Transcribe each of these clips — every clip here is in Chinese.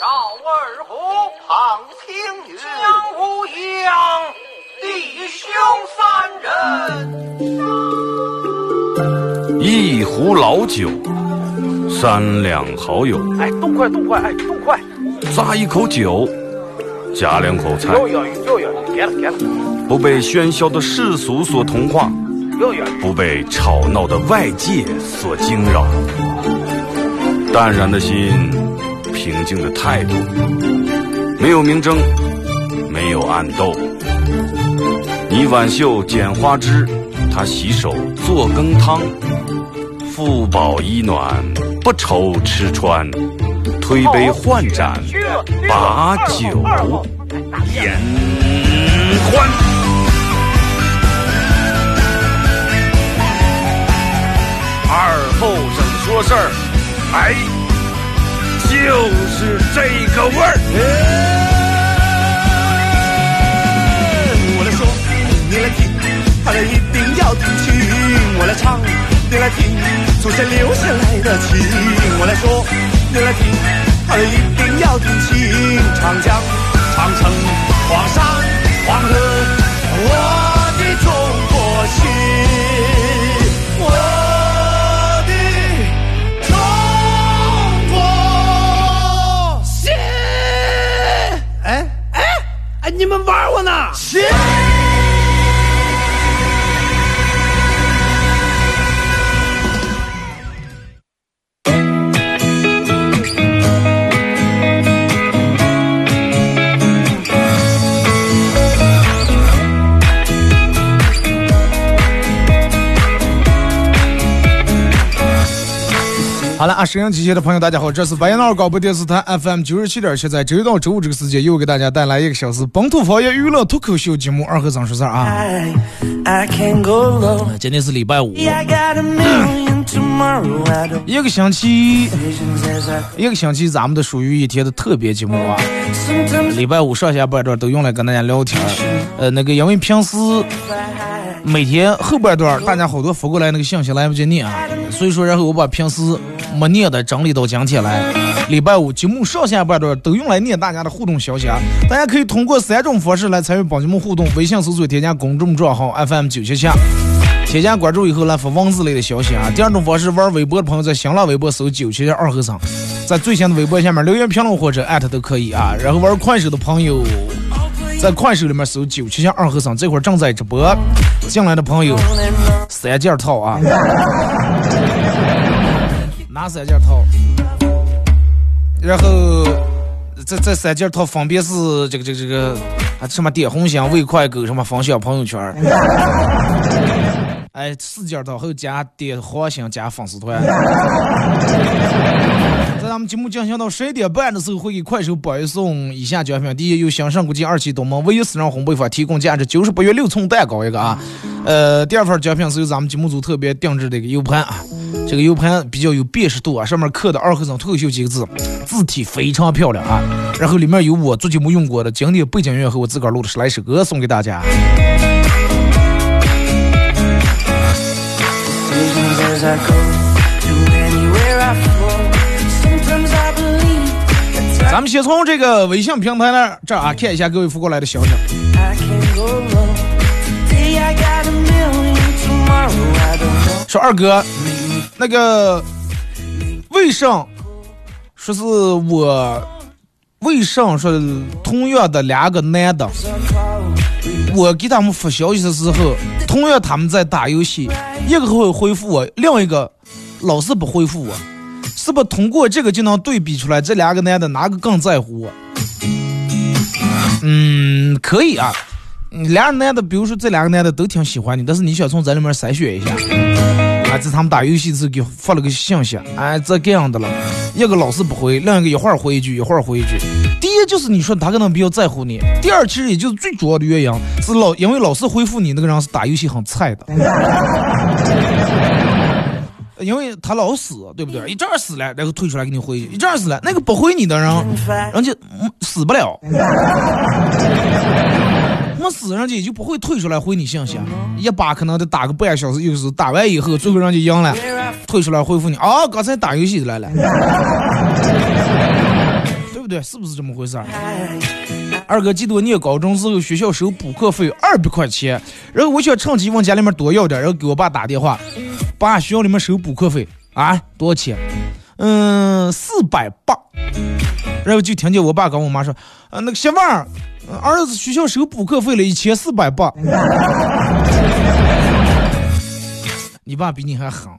赵二虎、庞青云、江无恙，弟兄三人。一壶老酒，三两好友，哎，动快动快，哎，动快！咂一口酒，夹两口菜，又有又有，别了别了，不被喧嚣的世俗所同化。不被吵闹的外界所惊扰，淡然的心，平静的态度，没有明争，没有暗斗。你挽袖剪花枝，他洗手做羹汤，腹饱衣暖，不愁吃穿，推杯换盏，把酒言欢。二后生说事儿，哎，就是这个味儿。我来说，你来听，他们一定要听清。我来唱，你来听，祖先留下来的情。我来说，你来听，他们一定要听清。长江、长城、黄山、黄河，我的中国心，玩好了啊，沈阳机械的朋友，大家好，这是白彦淖尔广播电视台 FM 九十七点七，在周一到周五这个时间，又给大家带来一个小时本土方言娱乐脱口秀节目《二和尚说事儿》啊。今天是礼拜五，I got a million tomorrow. I don't 一个星期一个星期咱们的属于一天的特别节目啊。礼拜五上下半段都用来跟大家聊天儿。呃，那个因为平时每天后半段大家好多发过来那个信息来不及念啊，所以说然后我把平时没念的整理到今天来。礼拜五节目上下半段都用来念大家的互动消息啊，大家可以通过三种方式来参与本节目互动：微信搜索添加公众账号 FM 九七七。添加关注以后来发文字类的消息啊。第二种方式，玩微博的朋友在新浪微博搜九七七二和尚，在最新的微博下面留言评论或者艾特都可以啊。然后玩快手的朋友，在快手里面搜九七七二和尚，这会儿正在直播。进来的朋友三件套啊，哪三件套？然后这这三件套分别是这个这个这个啊什么点红心、喂快狗、什么分享朋友圈。哎，四件套还有加点黄心加粉丝团。在咱们节目进行到十一点半的时候，会给快手播送以下奖品：第一，由香上国际二期东门唯一私人烘焙坊提供价值九十八元六寸蛋糕一个啊。呃，第二份奖品是由咱们节目组特别定制的一个 U 盘啊，这个 U 盘比较有辨识度啊，上面刻的“二和尚脱口秀”几个字，字体非常漂亮啊。然后里面有我做节目用过的经典背景音乐和我自个儿录的十来首歌送给大家。As I go to anywhere I flow. Sometimes I believe that 咱们先从这个微信平台那儿这儿啊看一下各位发过来的消息。I can't go alone. Today I got a million, tomorrow I don't know. 说二哥，那个为啥说是我为啥说同样的两个男的，我给他们发消息的时候，同样他们在打游戏，一个会回复我，另一个老是不回复我，是不通过这个就能对比出来这两个男的哪个更在乎我？嗯，可以啊。两个男的，比如说这两个男的都挺喜欢你，但是你想从这里面筛选一下。啊，这他们打游戏时候给发了个信息，哎，这个样的了，一个老是不回，另一个一会儿回一句，一会儿回一句。第一就是你说他可能比较在乎你，第二其实也就是最主要的原因是老，因为老是回复你那个人是打游戏很菜的，因为他老死，对不对？一阵儿死了，然后退出来给你回，一阵儿死了，那个不回你的人，人家嗯死不了。没死，人家也就不会退出来回你信息，一把可能得打个半小时，又是打完以后，最后人家赢了，退出来回复你。哦，刚才打游戏来了，对不对？是不是这么回事儿？二哥记得我念高中时候，学校收补课费二百块钱，然后我想趁机往家里面多要点，然后给我爸打电话，爸，学校里面收补课费啊，多少钱？嗯，四百八。然后就听见我爸跟我妈说，啊，那个媳妇儿，儿子学校收补课费了一千四百八。你爸比你还狠。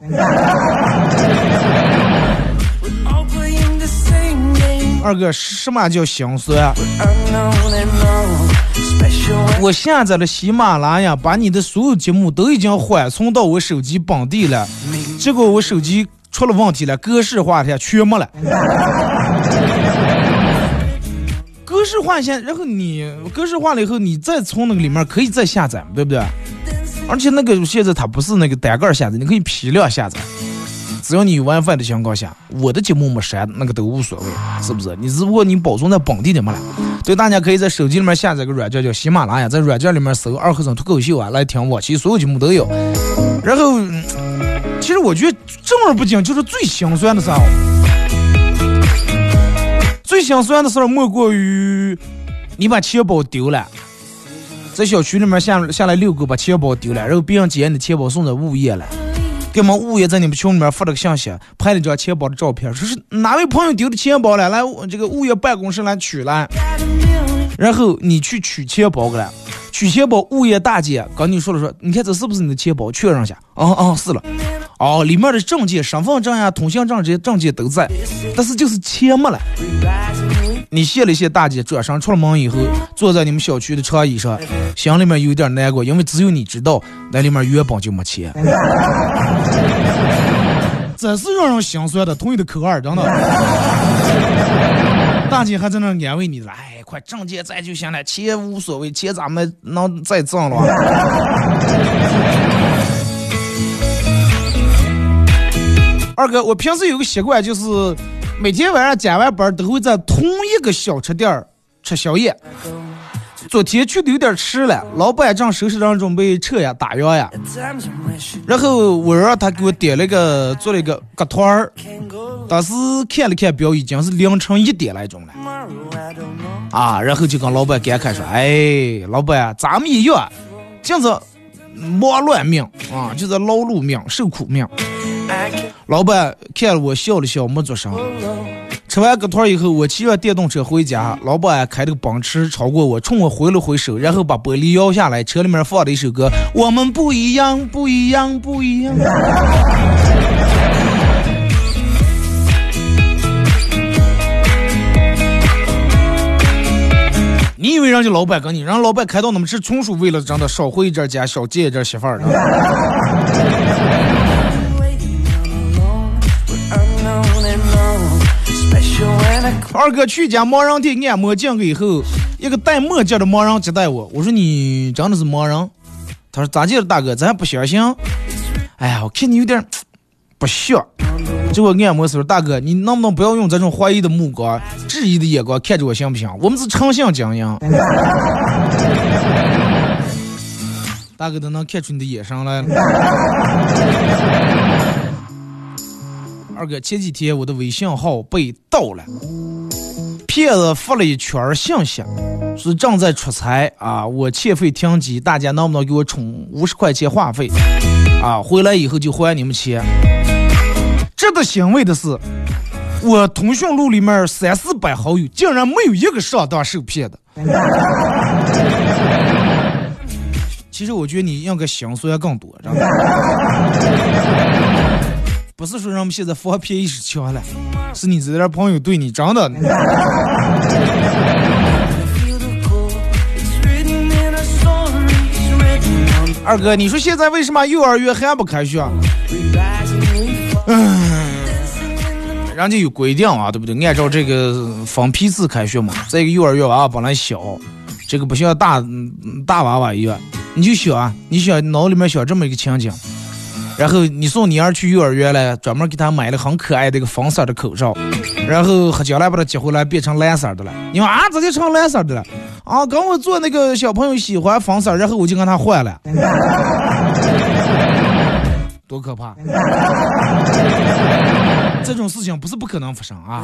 二哥，什么叫心酸？我下载了喜马拉雅，把你的所有节目都已经缓存到我手机本地了，结果我手机出了问题了，格式化下全没了。格式化下，然后你格式化了以后，你再从那个里面可以再下载，对不对？而且那个现在它不是那个单个下载，你可以批量下载。只要你有 WiFi 的情况下，我的节目没删，那个都无所谓，是不是？你只不过你保存在本地的没了。对，大家可以在手机里面下载个软件叫喜马拉雅，在软件里面搜“二和尚脱口秀”啊来听我，其实所有节目都有。然后，其实我觉得正儿八经就是最心酸的时候，最心酸的事儿莫过于你把钱包丢了，在小区里面下下来遛狗把钱包丢了，然后别人捡你的钱包送到物业了。给我们物业在你们群里面发了个信息，拍了张钱包的照片，说是哪位朋友丢的钱包了，来这个物业办公室来取来。然后你去取钱包去了，取钱包物业大姐跟你说了说，你看这是不是你的钱包？确认下，哦哦是了，哦里面的证件、身份证呀、通行证这些证件都在，但是就是钱没了。你谢了谢大姐，转身出了门以后，坐在你们小区的长椅上，心里面有点难过，因为只有你知道那里面原本就没钱。真是让人心酸的，同意的口二，真的。大姐还在那安慰你，哎，快挣钱再就行了，钱无所谓，钱咱们能再挣了。二哥，我平时有个习惯，就是每天晚上加完班都会在同一个小吃店吃宵夜。昨天去的有点迟了，老板正收拾人准备撤呀打烊呀，然后我让他给我点了个做了一个鸽团儿，当时看了看表，已经是凌晨一点来钟了，啊，然后就跟老板感慨说：“哎，老板，咱们一样，就是忙乱命啊，就是劳碌命，受苦命。”老板看了我笑了笑，没做声。吃完个团以后，我骑着电动车回家，老板开着个奔驰超过我，冲我挥了挥手，然后把玻璃摇下来，车里面放了一首歌：我们不一样，不一样，不一样。你以为人家老板跟你，让老板开到那么是纯属为了让他少回一点家，少见一点媳妇儿的。二哥去家盲人店按摩进去以后，一个戴墨镜的盲人接待我。我说你真的是盲人？他说咋的了，大哥？咱不相信。哎呀，我看你有点不像。结果按摩时候，大哥，你能不能不要用这种怀疑的目光、质疑的眼光看着我行不行？我们是诚信经营。大哥都能看出你的眼神来了。二哥，前几天我的微信号被盗了，骗子发了一圈信息，是正在出差啊，我欠费停机，大家能不能给我充五十块钱话费？啊，回来以后就还你们钱。值得欣慰的是，我通讯录里面三四百好友，竟然没有一个上当受骗的。其实我觉得你应该心酸更多，真的。不是说人们现在防骗意识强了，是你这点朋友对你真的。二哥，你说现在为什么幼儿园还不开学？嗯，人家有规定啊，对不对？按照这个分批次开学嘛。再一个幼儿园娃娃本来小，这个不像大大娃娃一样，你就想啊，你想脑里面想这么一个情景。然后你送你儿去幼儿园了，专门给他买了很可爱的一个粉色的口罩，然后将来把他接回来变成蓝色的了。你说啊，咋就成蓝色的了？啊，跟我做那个小朋友喜欢粉色，然后我就跟他换了。多可怕！这种事情不是不可能发生啊。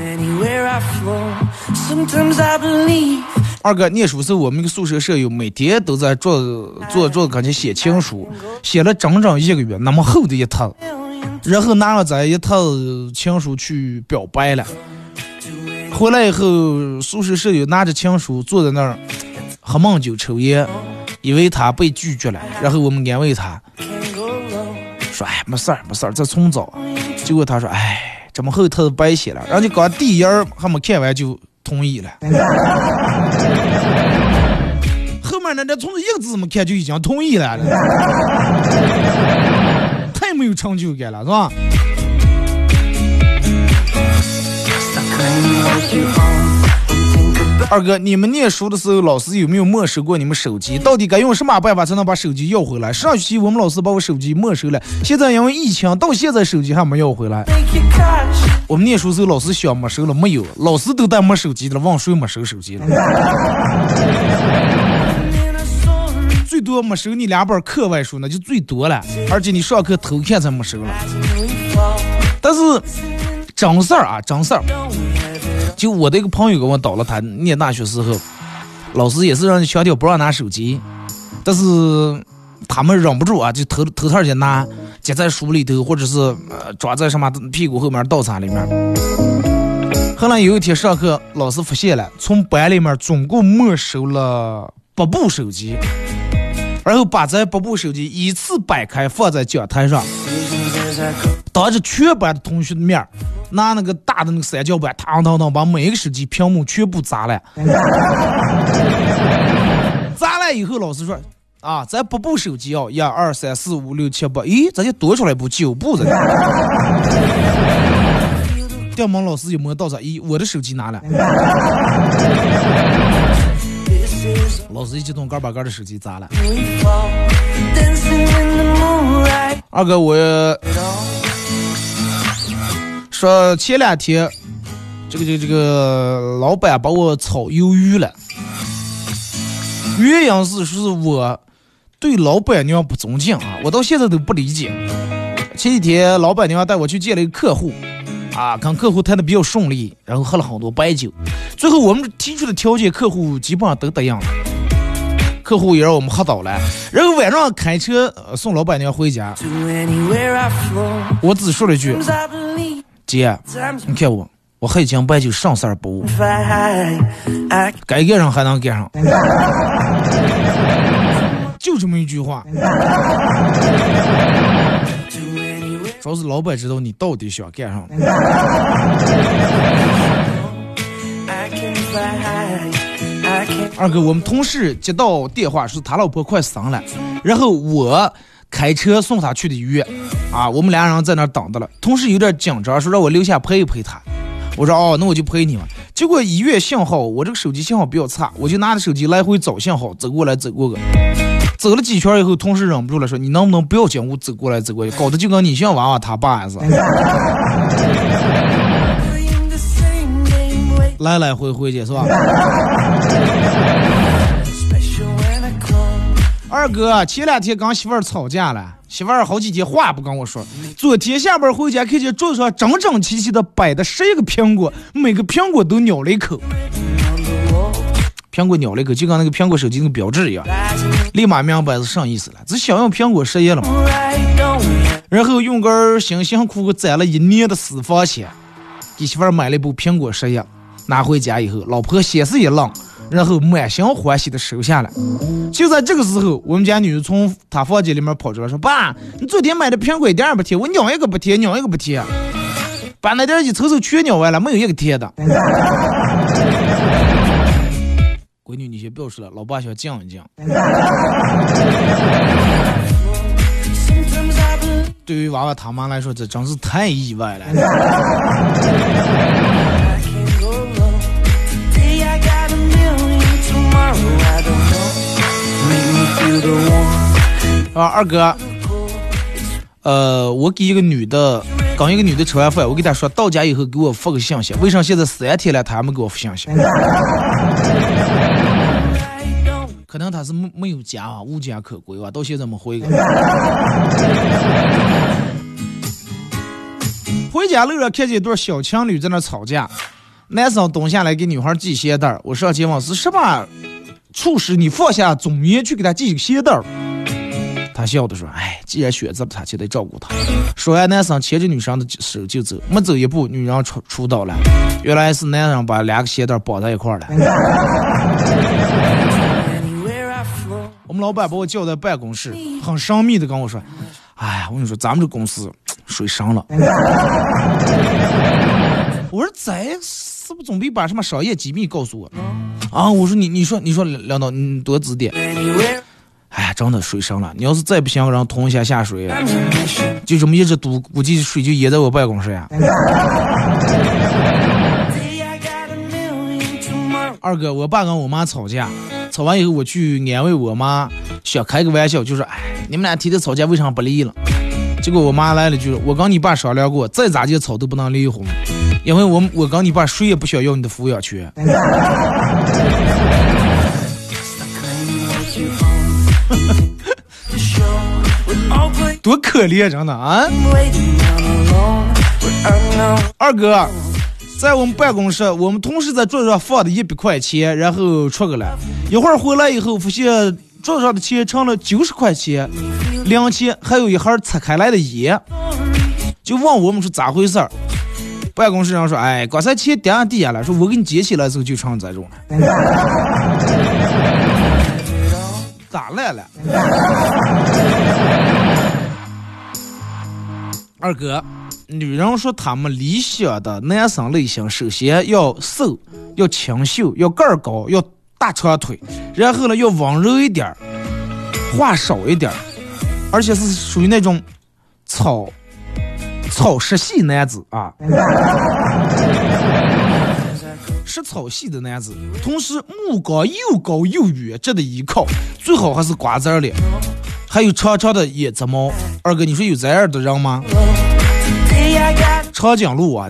二哥念书时候，我们一个宿舍舍友每天都在桌子坐桌子跟前写情书，写了整整一个月，那么厚的一沓，然后拿了这一沓情书去表白了。回来以后，宿舍舍友拿着情书坐在那儿喝闷酒抽烟，以为他被拒绝了，然后我们安慰他.说：“哎，没事儿，没事儿，再重找。”结果他说：“哎，这么厚沓子白写了，人家刚第一页儿还没看完就同意了。”后面那，这从一个字没看就已经同意了，太没有成就感了，是吧？二哥，你们念书的时候，老师有没有没收过你们手机？到底该用什么办法才能把手机要回来？上学期我们老师把我手机没收了，现在因为疫情，到现在手机还没要回来。我们念书时候，老师想没收了没有？老师都带没手机了，忘谁没收手机了？最多没收你两本课外书，那就最多了。而且你上课偷看才没收了。但是真事儿啊，真事儿，就我的一个朋友给我倒了，他念大学时候，老师也是让你强调不让拿手机，但是他们忍不住啊，就偷偷偷儿去拿，夹在书里头，或者是呃装在什么屁股后面道场里面。后来有一天上课，老师发现了，从班里面总共没收了八部手机，然后把这八部手机依次摆开放在讲台上。当着全班的同学的面儿拿那个大的那个三角板，当当当，把每一个手机屏幕全部砸了。砸了以后，老师说：“啊，咱八部手机哦，一二三四五六七八，咦，咱就多出来一部九部了？”电门老师就摸到这，咦，我的手机拿了。老师一激动，嘎把嘎的手机砸了。二哥，我说前两天，这个这个这个老板把我炒鱿鱼了，原因是说我对老板娘不尊敬啊，我到现在都不理解。前几天老板娘带我去见了一个客户，啊，跟客户谈的比较顺利，然后喝了很多白酒，最后我们提出的条件，客户基本上都答应了。客户也让我们喝倒了，然后晚上开车、呃送老板娘回家.我只说了一句姐，你看我，我喝一斤白酒上色不误，该干上还能干上，就这么一句话。主要是老板知道你到底想干上。二哥，我们同事接到电话说他老婆快生了，然后我开车送他去的医院，啊，我们俩人在那儿等着了。同事有点紧张，说让我留下陪一陪他。我说哦，那我就陪你嘛。结果医院信号，我这个手机信号比较差，我就拿着手机来回找信号，走过来走过个。走了几圈以后，同事忍不住了，说：“你能不能不要进屋走过来走过去，搞得就跟你像娃娃他爸似的，来来回回的是吧？”二哥前两天跟媳妇儿吵架了，媳妇儿好几天话不跟我说。昨天下班回家，看见桌上整整齐齐的摆的十一个苹果，每个苹果都咬了一口。苹果咬了一口，就跟那个苹果手机那个标志一样，立马明白是啥意思了。只想用苹果失业了嘛，然后用根儿辛辛苦苦攒了一年的私房钱，给媳妇儿买了一部苹果十一，拿回家以后，老婆先是一愣，然后满心欢喜的收下了。就在这个时候，我们家女儿从她房间里面跑出来说：“爸，你昨天买的苹果一点也不甜，我咬一个不甜，咬一个不甜，把那点一瞅瞅全咬完了，没有一个甜的。”闺女，你先不要说了，老爸想静一静。对于娃娃他妈来说，这真是太意外了。啊，二哥，呃，我给一个女的，刚一个女的吃完饭，我给她说到家以后给我发个信息，为啥现在三天了她还没给我发信息？可能她是没没有家啊，无家可归吧，到现在没回。回家路上看见一对小情侣在那吵架，男生蹲下来给女孩系鞋带，我上前问是什么促使你放下尊严去给他系鞋带儿？他笑着说：“哎，既然选择了他，就得照顾他。”说完，男生牵着女生的手就走，没走一步，女人出出道了。原来是男人把两个鞋带绑在一块儿了。我们老板把我叫在办公室，很神秘的跟我说：“哎呀，我跟你说，咱们这公司水深了。”我说：“咱是不准备把什么商业机密告诉我？”啊，我说你你说你说领导你多指点。哎呀，真的水深了！你要是再不想让通一下下水，就这么一直堵，估计水就淹在我办公室呀。二哥，我爸跟我妈吵架，吵完以后我去安慰我妈，想开个玩笑，就说：“哎，你们俩提的吵架为啥不离了？”结果我妈来了句：“我跟你爸商量过，再咋地吵都不能离婚，因为我我跟你爸谁也不想要你的抚养权。”多可怜，真的啊！二哥，在我们办公室，我们同事在桌子上放的一百块钱，然后出去了。一会儿回来以后，发现桌上的钱成了九十块钱、零钱，还有一盒拆开来的烟。就问我们是咋回事儿？办公室上说：“哎，刚才钱掉地下了，说我给你捡起来的时候就成这种了。”咋来了？二哥，女人说他们理想的男生类型，首先要瘦，要清秀，要个儿高，要大长腿，然后呢要温柔一点儿，话少一点儿，而且是属于那种草草食系男子啊。食草系的男子，同时目光又高又远，值得依靠，最好还是瓜子脸，还有长长的眼睫毛。二哥，你说有这样的人吗？长颈鹿啊，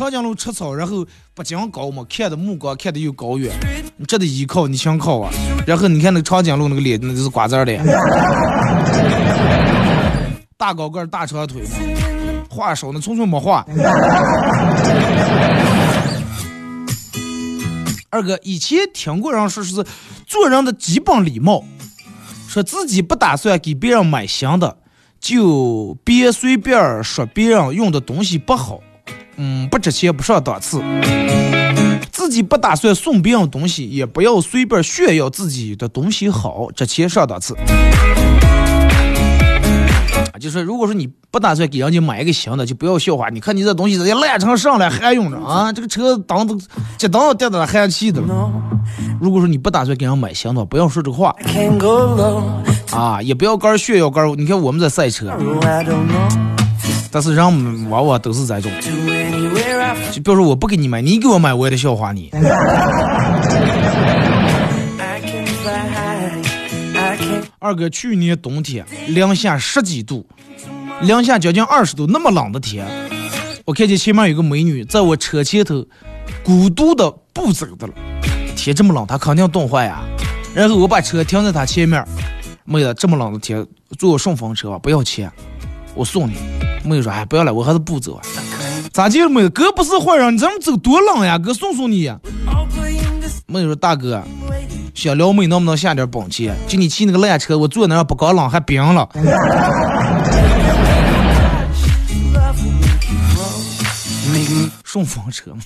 长颈鹿吃草，然后不仅高嘛，看的目光看的又高远，你这得依靠，你想靠啊？然后你看那个长颈鹿那个脸，那就是瓜子脸，大高个大长腿。话少呢，纯粹没话。二哥，以前听过人说是做人的基本礼貌，说自己不打算给别人买新的，就别随便说别人用的东西不好，嗯，不值钱，不上档次。自己不打算送别人东西，也不要随便炫耀自己的东西好，值钱上档次。就是，如果说你不打算给人家买一个新的，就不要笑话。你看你这东西人家烂成上了还用着啊？这个车挡都这挡都掉到寒气的。如果说你不打算给人买新的，不要说这话啊，也不要干炫耀干。你看我们在赛车，但是人往往都是这种。就比如说我不给你买，你给我买，我也得笑话你。二哥，去年冬天零下十几度，零下将近二十度，那么冷的天，我看见前面有个美女在我车前头孤独的不走的了。天这么冷，她肯定冻坏呀。然后我把车停在她前面，妹子，这么冷的天坐顺风车，不要钱，我送你。妹子说，哎，不要了，我还是不走啊。咋地了，妹子？哥不是坏人，你这么走多冷呀，哥送送你。妹子说，大哥。小撩妹能不能下点本钱？就你骑那个烂车，我坐那儿不刚冷还冰了。顺风车吗。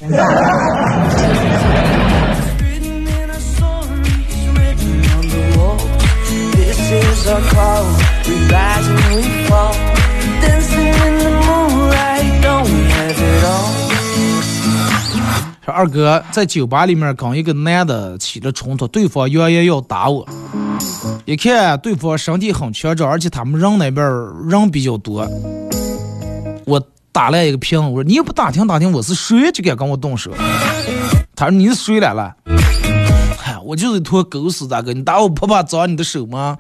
说二哥在酒吧里面跟一个男的起了冲突，对方扬言要打我。一看对方身体很强壮，而且他们人那边人比较多，我打了一个平，我说你也不打听打听我是谁，就敢跟我动手。他说你是谁来了？嗨，我就是一坨狗屎，大哥，你打我不怕脏你的手吗？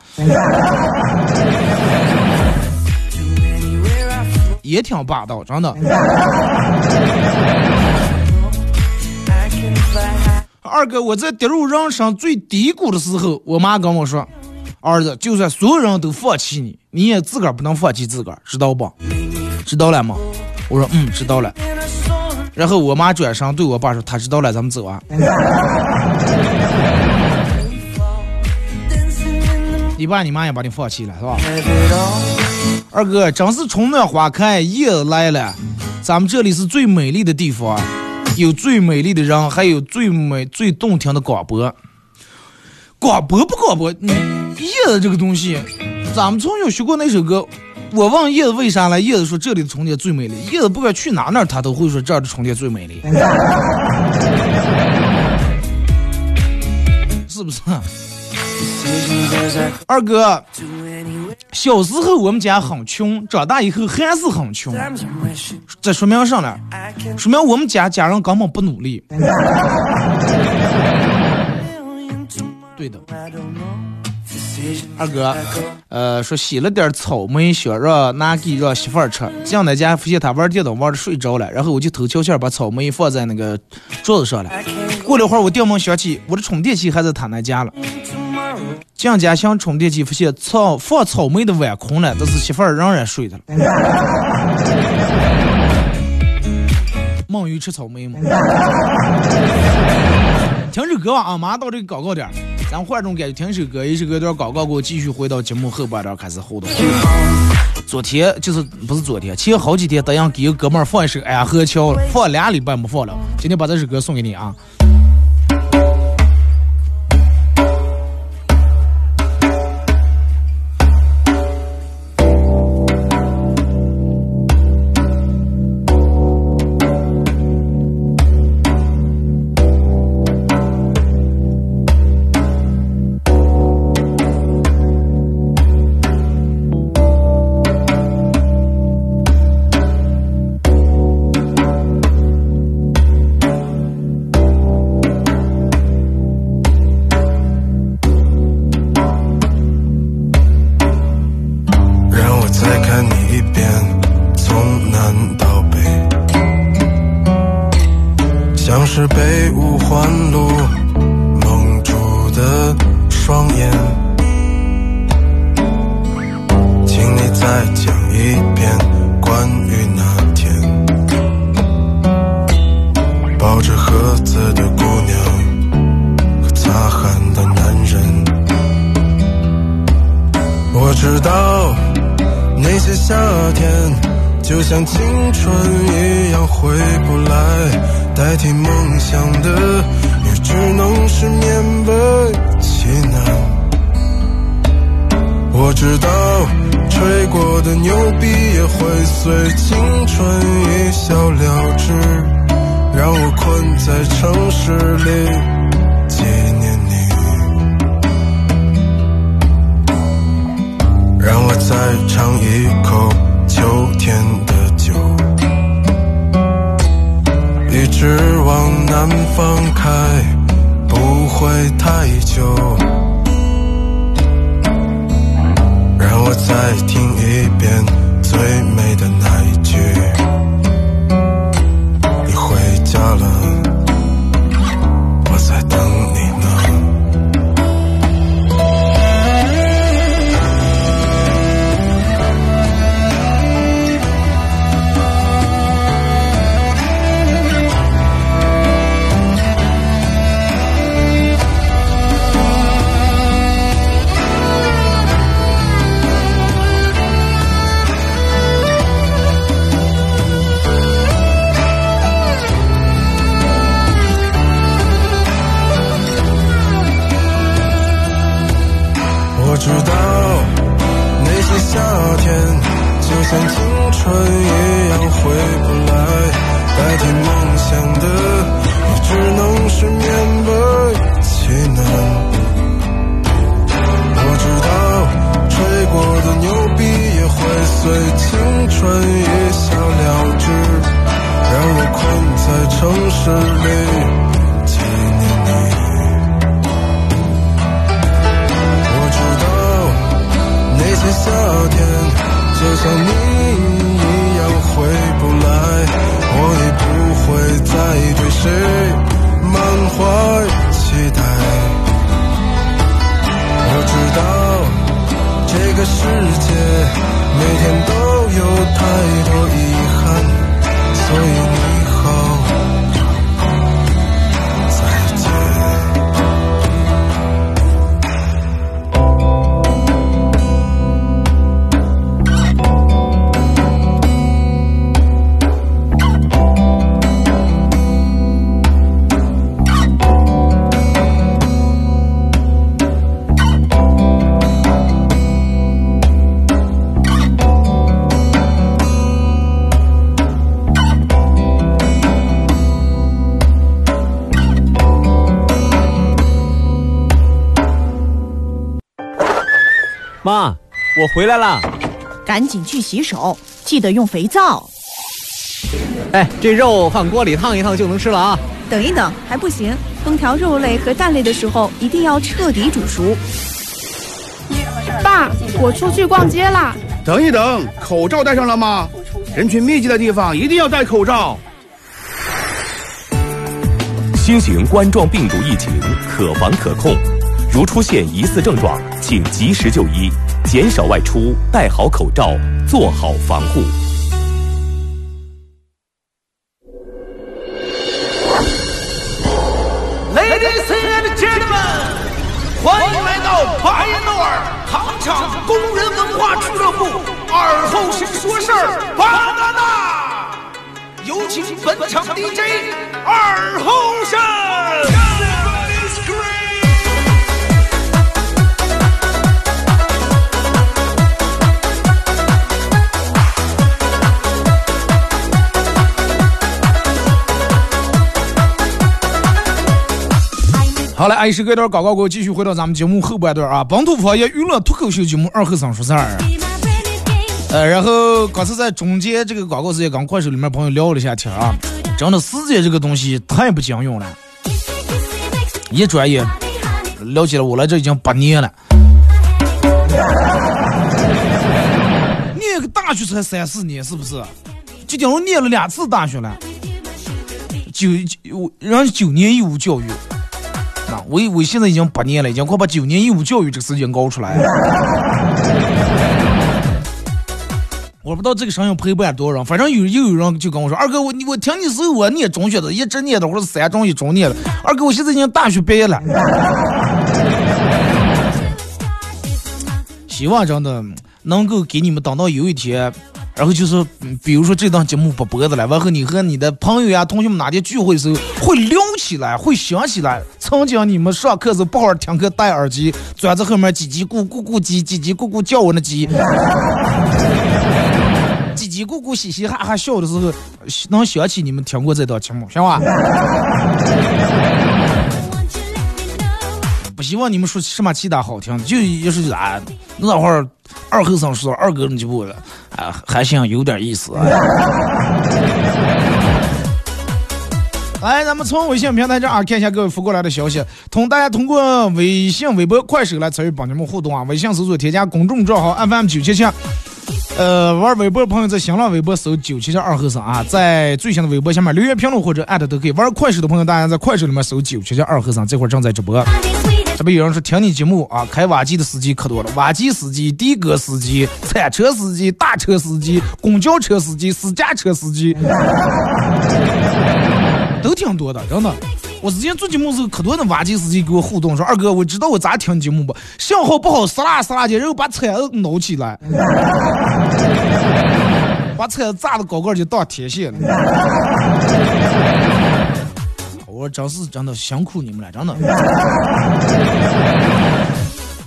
也挺霸道，真的。二哥，我在跌入人生最低谷的时候，我妈跟我说：“儿子，就算所有人都放弃你，你也自个儿不能放弃自个儿，知道不？”知道了吗？我说嗯，知道了。然后我妈转身对我爸说：“他知道了，咱们走啊。”你爸你妈也把你放弃了是吧？二哥，真是春暖花开，叶子来了。咱们这里是最美丽的地方，有最美丽的人，还有最美最动听的广播。广播不广播？叶子这个东西，咱们从小学过那首歌。我问叶子为啥来，叶子说这里的春天最美丽。叶子不管去哪哪，他都会说这儿的春天最美丽，是不是？二哥，小时候我们家很穷，长大以后还是很穷，这说明啥呢？说明我们家家人根本不努力。对的。二哥，呃，说洗了点草莓，想让拿给让媳妇儿吃。进那家发现他玩电脑玩的睡着了，然后我就偷悄悄把草莓放在那个桌子上了。过了会儿，我电门响起，我的充电器还在他那家了。进家想充电器，发现草放草莓的碗空了，但是媳妇儿仍然睡着了。梦鱼吃草莓吗？听首歌吧啊，马上到这个广告点，咱换种感觉，听首歌，一首歌段广告，给我继续回到节目后半段开始互动。昨天就是不是昨天，前好几天答应给一个哥们儿放一首《安河桥》了，放俩礼拜没放了，今天把这首歌送给你啊。妈，我回来了。赶紧去洗手，记得用肥皂。哎，这肉放锅里烫一烫就能吃了啊。等一等，还不行，烹调肉类和蛋类的时候一定要彻底煮熟。爸，我出去逛街啦。等一等，口罩戴上了吗？人群密集的地方一定要戴口罩。新型冠状病毒疫情可防可控，如出现疑似症状，请及时就医，减少外出，戴好口罩，做好防护。好了，爱是隔段广告过后，继续回到咱们节目后半段啊，本土方言娱乐脱口秀节目二后生说事儿。呃，然后刚才在中间这个广告时间，跟快手里面朋友聊了一下天啊，真的时间这个东西太不经用了。一转眼了解了，我来这已经八年了，念个大学才三四年，是不是？就等于念了两次大学了，九我人九年义务教育。那我我现在已经八年了，已经快把九年义务教育这个时间搞出来了。我不知道这个声音陪伴多少人，反正有又有人就跟我说：“二哥，我我听你时候我念中学的，一直念的，或者是三中一中念的。二哥，我现在已经大学毕业了。”希望真的能够给你们等到有一天。然后就是，比如说这档节目不播的了，完后你和你的朋友呀、同学们哪天聚会的时候，会聊起来，会想起来曾经你们上课时不好好听课，戴耳机，钻在后面叽叽咕咕咕叽叽叽咕咕叫我那叽，叽叽咕咕嘻嘻哈哈笑的时候，能想起你们听过这档节目，行吧？不希望你们说什么其他好听的，就也是啊，那会儿二后生说二哥你就不了，啊，还行，有点意思啊。来，咱们从微信平台这啊看一下各位发过来的消息，同大家通过微信、微博、快手来参与帮你们互动啊。微信搜索添加公众账号 FM 九七七。呃，玩微博的朋友在新浪微博搜九七七二后生啊，在最新的微博下面留言评论或者艾特都可以。玩快手的朋友，大家在快手里面搜九七七二后生，这会儿正在直播。这边有人说听你节目啊，开挖机的司机可多了，挖机司机、的哥司机、铲车司机、大车司机、公交车司机、私家车司机，都挺多的，真的。我之前做节目时候，可多的挖机司机给我互动说：“二哥，我知道我咋听节目不？信号不好，撒啦撒啦的，然后把车挠起来，把车炸的高高就当天线了。”我真是真的辛苦你们了，真的。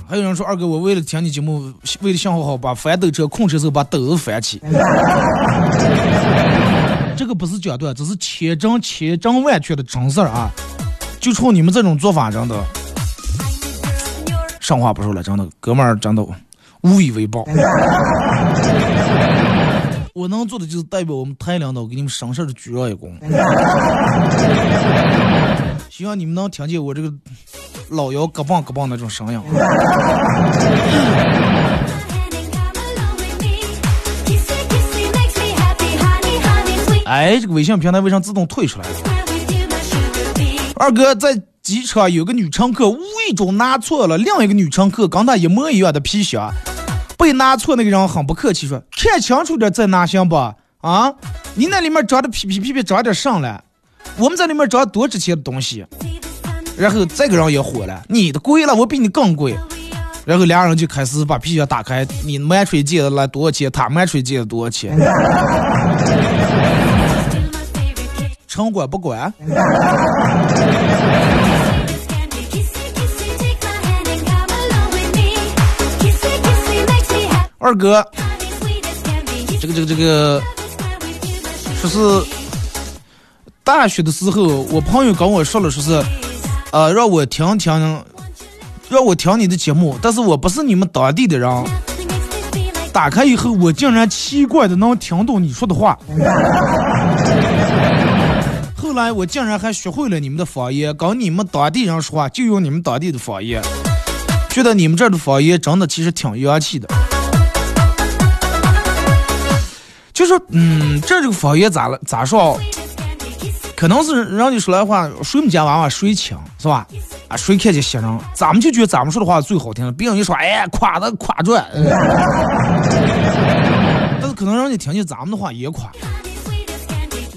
还有人说：“二哥，我为了听你节目，为了信号好，把翻斗车控车时候把斗子翻起。”这个不是讲段，这是千真千真万确的真事儿啊！就冲你们这种做法，真的，上话不说了，真的，哥们儿真的无以为报。我能做的就是代表我们台领导给你们省事的鞠上一躬。希望你们能听见我这个老腰咯嘣咯嘣那种声音。哎，这个微信平台为啥自动退出来了？二哥在机场有个女乘客无意中拿错了另一个女乘客跟她一模一样的皮鞋，被拿错那个人很不客气说：“看清楚点再拿行不？啊，你那里面装的屁屁屁屁装点上来，我们在里面装多值钱的东西。”然后这个人也火了：“你的贵了，我比你更贵。”然后俩人就开始把皮鞋打开，你满锤借的来多少钱？他满锤借的多少钱？城管不管。二哥，这个这个这个，说是大学的时候，我朋友跟我说了，说是，呃，让我听听让我听你的节目，但是我不是你们当地的人。打开以后，我竟然奇怪的能听懂你说的话。后来我竟然还学会了你们的方言，跟你们当地人说话就用你们当地的方言，觉得你们这儿的方言真的其实挺洋气的。就说，嗯，这这个方言咋了？咋说？可能是人家说来话，谁们家娃娃谁强，是吧？啊，谁看见新人，咱们就觉得咱们说的话最好听。别人一说，哎，夸的夸转。但是可能人家听见咱们的话也夸。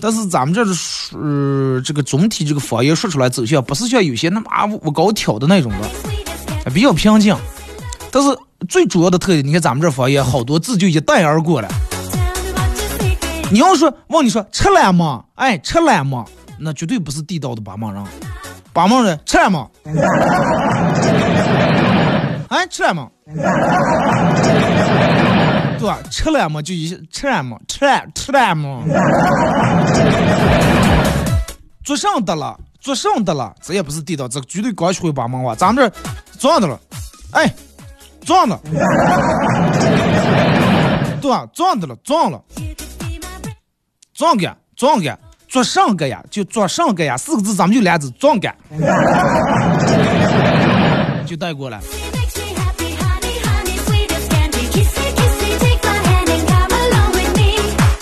但是咱们这是呃，这个总体这个方言说出来走向，不是像有些那么我高挑的那种的，比较平静。但是最主要的特点，你看咱们这方言好多字就一带而过了。你要说问你说吃了吗？哎，吃了吗？那绝对不是地道的巴芒人。巴芒人吃了吗？哎，吃了吗？对吧？吃了吗？就一吃了吗？吃了吃了吗？做上的了，做上的了，这也不是地道，这绝对刚学会巴芒话。咱们这撞的了，哎，撞了，对吧？撞的了，撞了。壮个，壮个，做上个呀，就做上个呀，四个字咱们就俩字，壮个，就带过来。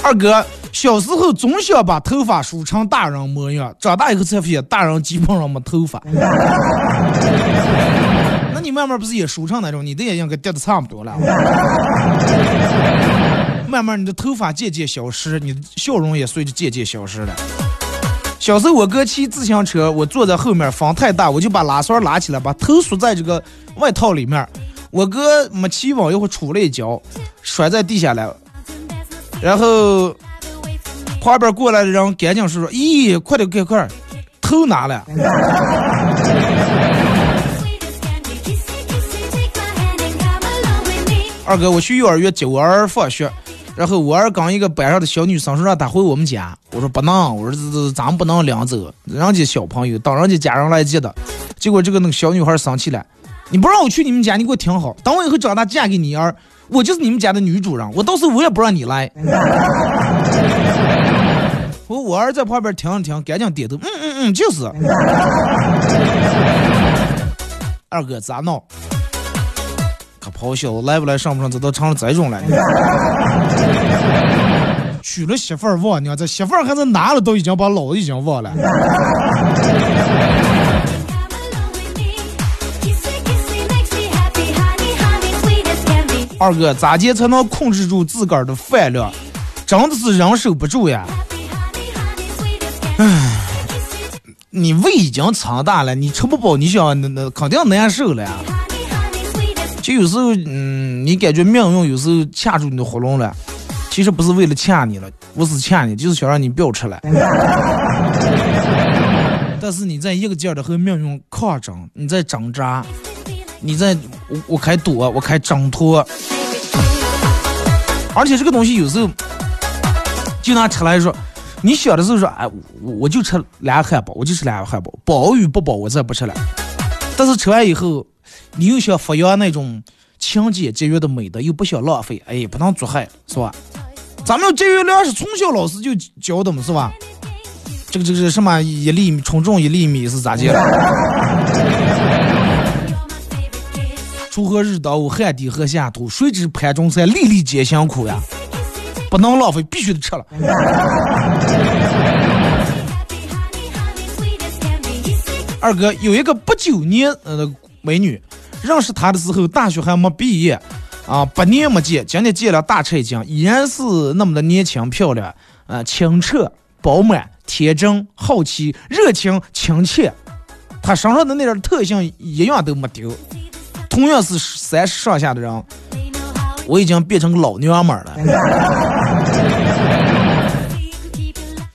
二哥小时候总想把头发梳成大人模样，长大以后才发现大人基本上没头发。那你慢慢不是也梳成那种，你的也应该掉的差不多了。慢慢，你的头发渐渐消失，你的笑容也随着渐渐消失了。小时候，我哥骑自行车，我坐在后面，风太大，我就把拉栓拉起来，把头缩在这个外套里面。我哥没骑稳，一会杵了一跤，摔在地下了。然后旁边过来的人赶紧说说：“咦，快点，快快，头拿了。”二哥，我去幼儿园接我儿放学。然后我儿跟一个班上的小女生说让她回我们家，我说不能，我说这这咱不能两走，人家小朋友等人家家人来接的。结果这个那个小女孩生气了，你不让我去你们家，你给我听好，等我以后长大嫁给你儿，我就是你们家的女主人，我到时候我也不让你来。我我儿在旁边听了听，赶紧点头，嗯嗯嗯，就是。二哥咋闹？咆哮，来不来上不上，这都成了这种了。娶了媳妇儿忘娘，这媳妇儿还是拿了，都已经把老子已经忘了。二哥，咋接才能控制住自个儿的饭量？真的是忍受不住呀！唉，你胃已经撑大了，你吃不饱，你想那那肯定难受了呀。就有时候，嗯，你感觉命运有时候掐住你的喉咙了，其实不是为了掐你了，不是掐你，就是想让你不要吃了。但是你在一个劲儿的和命运抗争，你在挣扎，你在我我开躲，我开挣脱，而且这个东西有时候，就拿吃来说，你小的时候说，哎，我我就吃俩汉堡，我就吃俩汉堡，饱与不饱我再不吃了，但是吃完以后。你又想发扬那种勤俭节约的美德，又不想浪费，哎，不能做害，是吧？咱们节约粮食从小老师就教的嘛，是吧？这个这个什么一粒米称重一粒米是咋的？锄禾日当午，汗滴禾下土，谁知盘中餐，粒粒皆辛苦呀！不能浪费，必须得吃了。二哥有一个不九年呃。美女，认识他的时候，大学还没毕业，啊，八年没见，今天见了大吃一惊，依然是那么的年轻漂亮，啊，清澈饱满、天真好奇、热情亲切，他身上的那点特性一样都没丢。同样是三十上下的人，我已经变成老娘们了。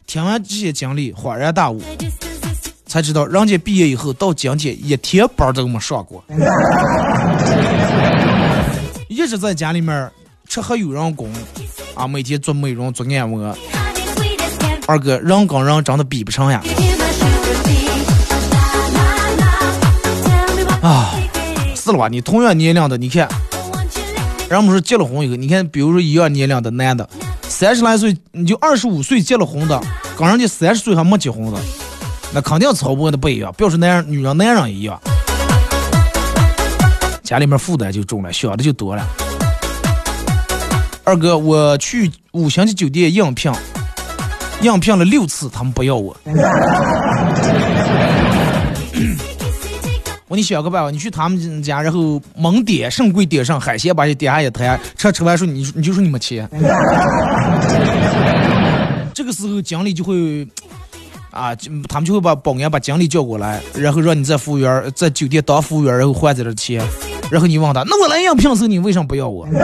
听完这些经历，恍然大悟。才知道，人家毕业以后到今天一天班都没上过，一直在家里面吃喝有人供，啊，每天做美容做按摩。二哥，人跟人真的比不上呀！啊，是了吧？你同样年龄的，你看，人们说结了婚以后，你看，比如说一样年龄的男的，三十来岁你就二十五岁结了婚的，跟人家三十岁还没结婚的，那肯定操办的不一样。不要说男人、女人、男人一样，家里面负担就重了，想的就多了。二哥，我去五星级酒店应聘，应聘了六次，他们不要我。我你想个办法，你去他们家，然后猛点，上贵点上海鲜，把你点下一摊，吃吃完说你你就说你没钱。这个时候经理就会啊，他们就会把保安把经理叫过来，然后让你在服务员在酒店当服务员，然后换在这钱，然后你问他，那我来应聘时候你为什么不要我？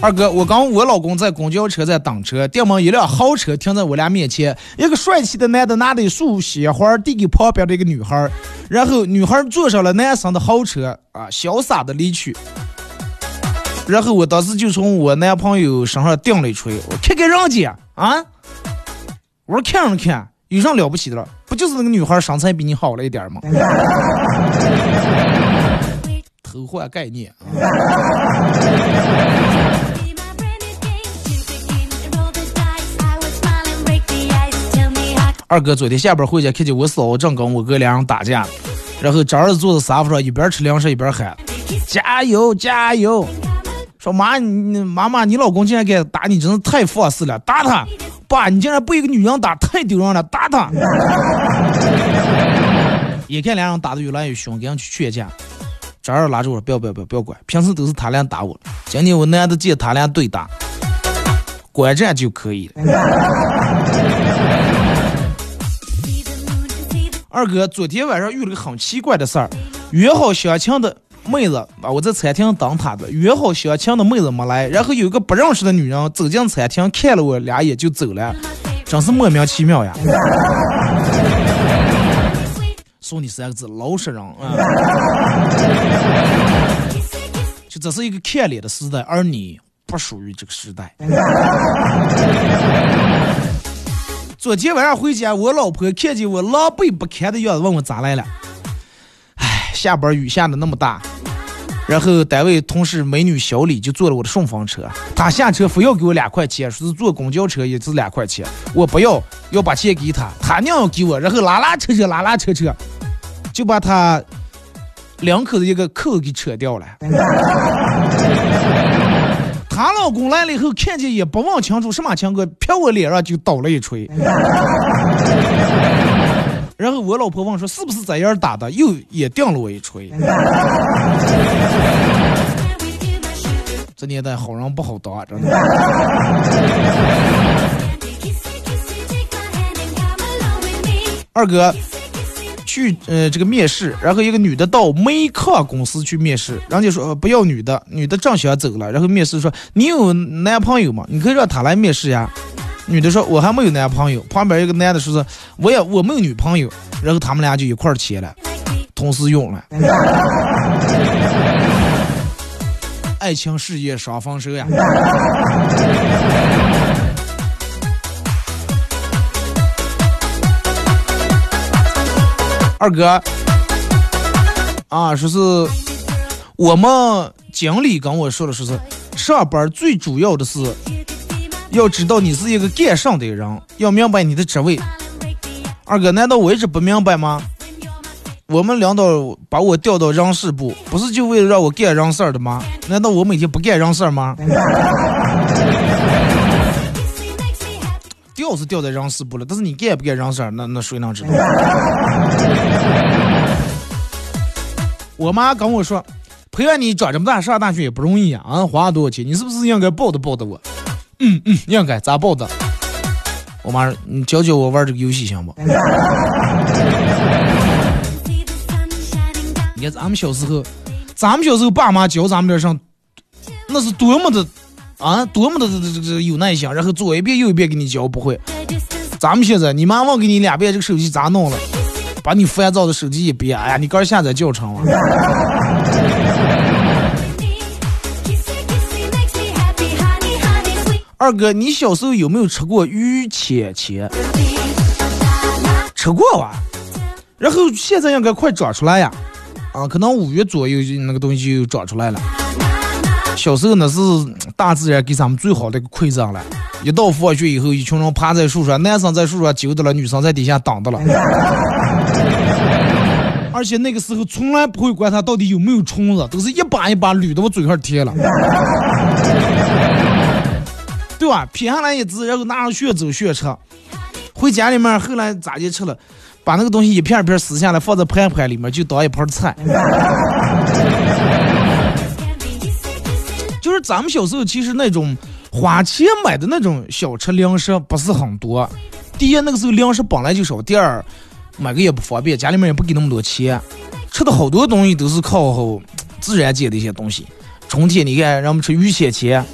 二哥，我跟我老公在公交车站等车，电门一辆豪车停在我俩面前，一个帅气的男的拿着一束鲜花递给旁边的一个女孩，然后女孩坐上了男生的豪车，啊，潇洒的离去。然后我当时就从我男朋友身上顶了一锤，我看看人家啊，我说看了看，有啥了不起的了？不就是那个女孩身材比你好了一点吗？偷换概念。二哥昨天下班回家，看见我嫂子正跟我哥俩人打架，然后侄儿坐在沙发上，一边吃零食一边喊：“加油加油！”说妈，你妈妈，你老公竟然敢打你，真是太放肆了！打他！爸，你竟然被一个女人打，太丢人了！打他！眼看两人打的越来越凶，赶紧去劝架。这儿拉住我，不要不要不要不要管，平时都是他俩打我，今天我难得见他俩对打，观战就可以了。二哥，昨天晚上遇了个很奇怪的事儿，约好相亲的妹子啊，我在餐厅等她的，约好相亲的妹子没来，然后有个不认识的女人走进餐厅，看了我俩眼就走了，真是莫名其妙呀！送你三个字，老实人啊！就这是一个看脸的时代，而你不属于这个时代。昨天晚上回家，我老婆看见我狼狈不堪的样子，问我咋来了。唉，下班雨下的那么大，然后单位同事美女小李就坐了我的顺风车，她下车非要给我两块钱，说是坐公交车也是两块钱，我不要，要把钱给她，她娘要给我，然后拉拉扯扯拉拉扯扯，就把她两口子一个扣给扯掉了。她老公来了以后，看见也不问清楚什么情况，撇我脸上就倒了一锤。然后我老婆问说：“是不是这样打的？”又也顶了我一锤。这年代好人不好当，啊真的。二哥。去呃这个面试，然后一个女的到美康公司去面试，人家说不要女的，女的正想走了，然后面试说你有男朋友吗？你可以让他来面试呀。女的说我还没有男朋友。旁边一个男的说是我也我没有女朋友，然后他们俩就一块儿签了，同时用了。爱情事业双丰收呀。二哥，啊，说是我们经理跟我说的，说是上班最主要的是要知道你是一个干上的人，要明白你的职位。二哥，难道我一直不明白吗？我们领导把我调到人事部，不是就为了让我干人事儿的吗？难道我每天不干人事儿吗？调是调在人事部了，但是你干不干人事儿，那那谁能知道？我妈跟我说，陪伴你长这么大上大学也不容易啊，啊，花了多少钱？你是不是应该报答报答我？嗯嗯，应该咋报的？我妈说，你教教我玩这个游戏行不？你看咱们小时候，咱们小时候爸妈教咱们点上，那是多么的。啊，多么的这这这有耐心，然后左一遍右一遍给你教不会。咱们现在，你妈问给你两遍这个手机咋弄了，把你烦躁的手机一别，哎呀，你刚下载教程了。二哥，你小时候有没有吃过鱼钱钱？吃过哇。然后现在应该快长出来呀，啊，可能五月左右那个东西就长出来了。小时候那是大自然给咱们最好的一个馈赠了。一到放学以后，一群人趴在树上，男生在树上揪的了，女生在底下挡的了。而且那个时候从来不会管它到底有没有虫子，都是一把一把捋到我嘴上贴了，对吧？撇下来一只，然后拿着血走血吃。回家里面后来咋的吃了？把那个东西一片一片撕下来，放在盘盘里面，就当一盘菜。就是咱们小时候，其实那种花钱买的那种小吃零食不是很多。第一，那个时候零食本来就少；第二，买个也不方便，家里面也不给那么多钱。吃的好多东西都是靠自然界的一些东西。春天你看，让我们吃鱼鲜钱，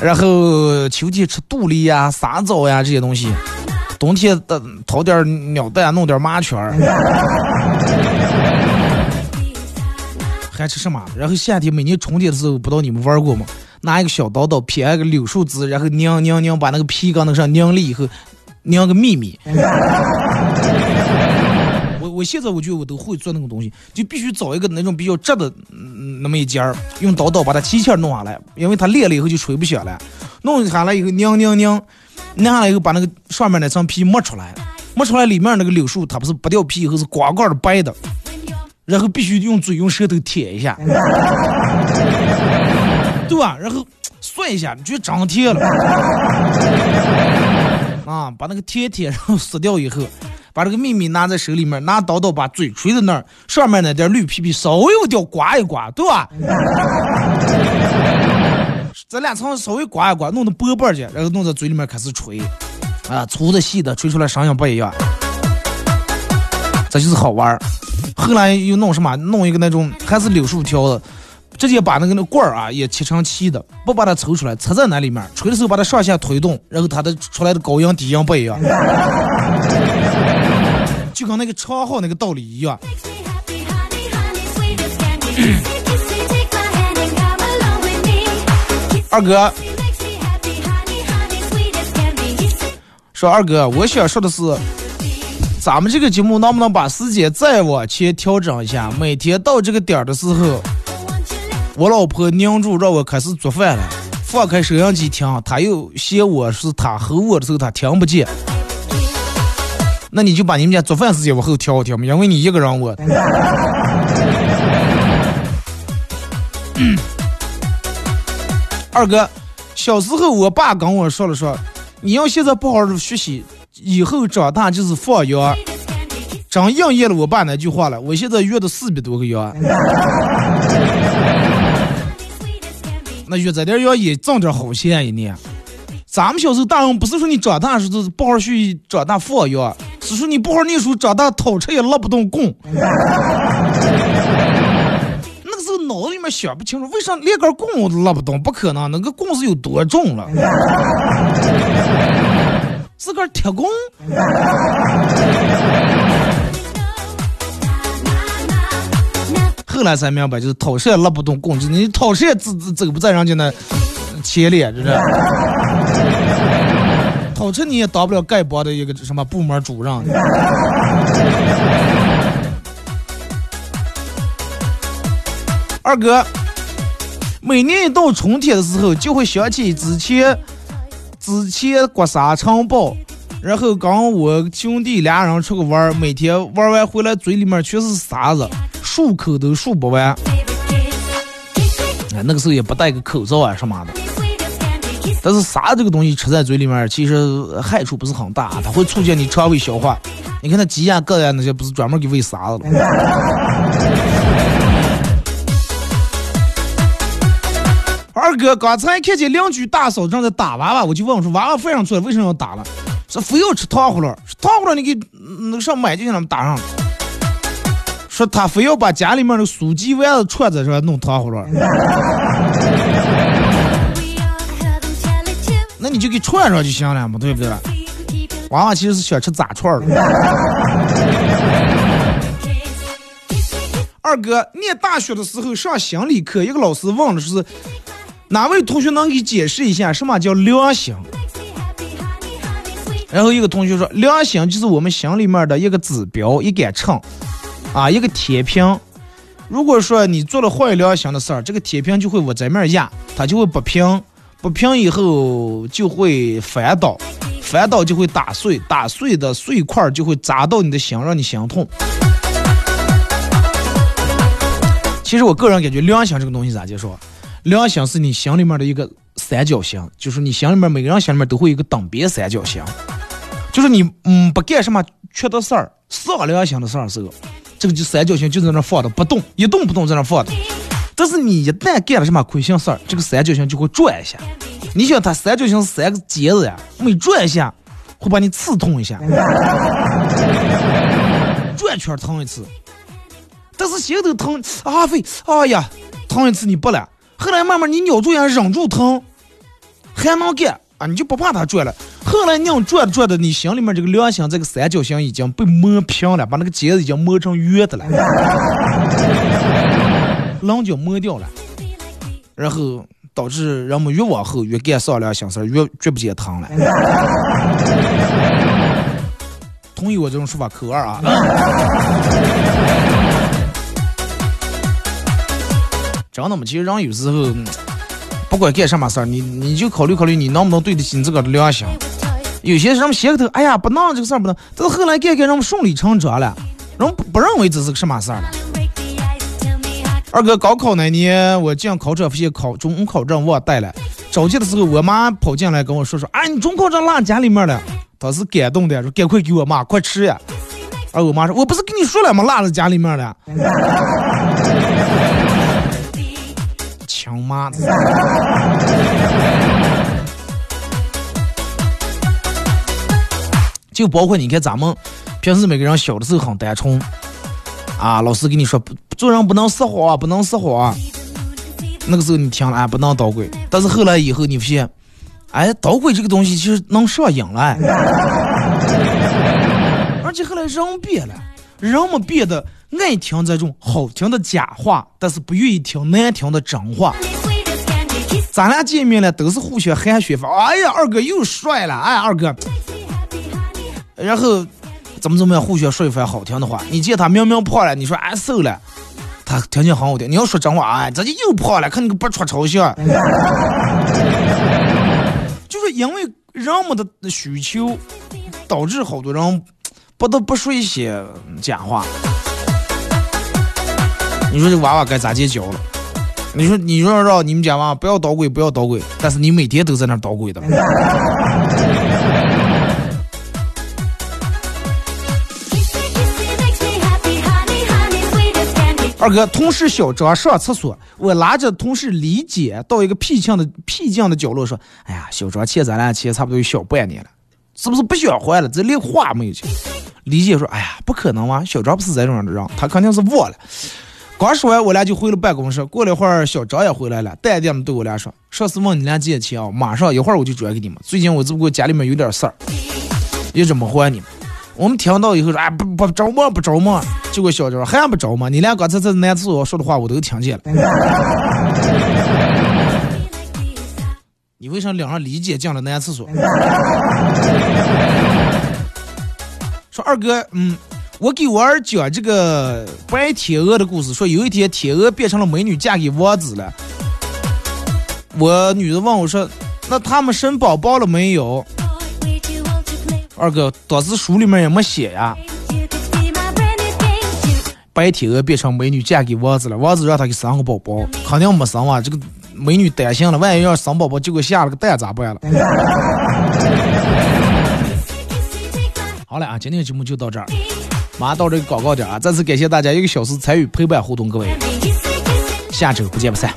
然后秋天吃杜丽呀、沙枣呀这些东西。冬天的掏点鸟蛋，弄点麻圈儿，还吃什么？然后夏天每年春天的时候，不知道你们玩过吗？拿一个小刀刀撇一个柳树枝，然后拧拧拧，把那个皮搁那上拧了以后，拧个秘密。我现在我觉得我都会做那种东西，就必须找一个那种比较直的那么一尖儿，用刀刀把它提起来弄下来，因为它裂了以后就吹不响了。弄下来以后拧拧拧。拧下来以后，把那个上面那层皮磨出来，磨出来里面那个柳树，它不是剥掉皮以后是光光的白的，然后必须用嘴用舌头舔一下，对吧？然后涮一下，你觉得长甜了，啊，把那个贴贴然后撕掉以后，把这个秘密拿在手里面，拿刀刀把嘴吹在那儿，上面那点绿皮皮稍微有点刮一刮，对吧？咱俩从稍微刮一刮，弄到薄薄去，然后弄在嘴里面开始吹，啊，粗的细的，吹出来声音不一样，这就是好玩儿。后来又弄什么？弄一个那种还是柳树条的，直接把那个那棍儿啊也切成细的，不把它抽出来，插在那里面，吹的时候把它上下推动，然后它的出来的高音低音不一样，就跟那个长号那个道理一样。二哥，说二哥，我想说的是，咱们这个节目能不能把时间再往前调整一下？每天到这个点儿的时候，我老婆拧住让我开始做饭了，放开收音机听，她又嫌我是她吼我的时候她听不见。那你就把你们家做饭时间往后调一调嘛，因为你一个人我。二哥，小时候我爸跟我说了说，你要现在不好好学习，以后长大就是放羊。真应验了我爸那句话了。我现在约的四百多个羊，那约这点羊也挣点好钱一年。咱们小时候大人不是说你长大时候不好好学习，长大放只，是你不好好念书，长大偷吃也拉不动弓。脑子里面想不清楚，为啥连根棍我都拉不动？不可能，那个棍是有多重了？是根铁棍。后来才明白，就是讨蛇拉不动棍，就是你讨蛇走走不在人家那前列，这是。讨车你也当不了丐帮的一个什么部门主任。二哥，每年一到春天的时候，就会想起之前之前刮沙尘暴，然后跟我兄弟俩人出去玩，每天玩完回来嘴里面全是沙子，漱口都漱不完。哎，那个时候也不戴个口罩啊什么的。但是沙这个东西吃在嘴里面，其实害处不是很大，它会促进你肠胃消化。你看那鸡呀、鸽呀那些，不是专门给喂沙子的。二哥，刚才看见邻居大嫂正在打娃娃，我就问我说：“娃娃饭上错了，为什么要打了？”说非要吃糖葫芦，糖葫芦你给那个上买就让他们打上了。说他非要把家里面的酥鸡丸子串子是吧弄糖葫芦。那你就给串上就行了嘛，对不对？娃娃其实是想吃炸串的。二哥念大学的时候上心理课，一个老师问的是。哪位同学能给解释一下什么叫良心？然后一个同学说，良心就是我们心里面的一个指标，一杆秤，啊，一个铁平。如果说你做了坏良心的事儿，这个铁平就会往这面压，它就会不平，不平以后就会翻倒，翻倒就会打碎，打碎的碎块就会砸到你的心，让你心痛。其实我个人感觉，良心这个东西咋介说？良心是你心里面的一个三角形，就是你心里面每个人心里面都会有一个等边三角形，就是你嗯不干什么缺德事儿、丧良心的事儿时候，这个就三角形就在那放着不动，一动不动在那放着。但是你一旦干了什么亏心事儿，这个三角形就会转一下。你想它三角形三个尖子呀，每转一下会把你刺痛一下，转圈疼一次。但是心头疼啊飞，哎呀，疼一次你不了，后来慢慢你咬住牙忍住疼，还能干啊，你就不怕它转了。后来你要转转着，你心里面这个良心这个三角形已经被磨平了，把那个尖子已经磨成圆的了，棱角磨掉了，然后导致人们越往后越干丧良心事儿越觉不见疼了。同意我这种说法，扣二啊。真的嘛，其实人有时候不管干什么事儿，你你就考虑考虑你能不能对得起你自个儿的良心。有些人们闲个头，哎呀，不能这个事儿不能，但是后来干干人们顺理成章了，人不不认为这是个什么事儿了。二哥高考那年，我进考场发现考中考证忘带了，着急的时候，我妈跑进来跟我说说，哎，你中考证落家里面了。当时感动的说，赶快给我妈，快吃呀。而我妈说，我不是跟你说了吗，落在家里面了。强妈！就包括你看咱们平时每个人小的时候很单纯啊，老师跟你说不做人不能撒谎，不能撒谎。那个时候你听了啊，不能捣鬼。但是后来以后你发现，哎，捣鬼这个东西其实能上瘾了。而且后来人变了，人们变得。爱听这种好听的假话，但是不愿意听难听的真话。咱俩见面了都是互相寒暄法，哎呀，二哥又帅了，哎，二哥。然后怎么怎么样，互相说一番好听的话。你见他明明胖了，你说哎瘦了，他条件很好听。你要说真话，哎，这就又胖了，看你个不出丑相。就是因为人们的需求，导致好多人不得不说一些假话。你说这娃娃该咋接教了？你说，你说让你们家娃不要捣鬼，不要捣鬼，但是你每天都在那捣鬼的。二哥，同事小张上厕所，我拉着同事李姐到一个僻静的僻静的角落说：“哎呀，小张欠咱俩钱差不多有小半年了，是不是不想还了？这连话没有讲。”李姐说：“哎呀，不可能吗？小张不是这种人，他肯定是忘了。”刚说完，我俩就回了办公室。过了一会儿，小张也回来了，淡定的对我俩说：“上次问你俩借钱啊，马上一会儿我就转给你们。最近我只不过家里面有点事儿，也这么还你们。”我们听到以后说：“哎，不不着忙，不着忙。”结果小张还不着忙。你俩刚才在男厕所说的话，我都听见了。你为啥两人理解进了男厕所？说二哥，嗯。我给我儿讲这个白天鹅的故事，说有一天天鹅变成了美女，嫁给王子了。我女的问我说：“那他们生宝宝了没有？”二哥，当时书里面也没写呀。白天鹅变成美女，嫁给王子了，王子让他给生个宝宝，肯定没生啊。这个美女担心了，万一要生宝宝，结果下了个蛋咋办了？好了啊，今天节目就到这儿。马上到这个广告点啊！再次感谢大家一个小时参与陪伴互动，各位，下周不见不散。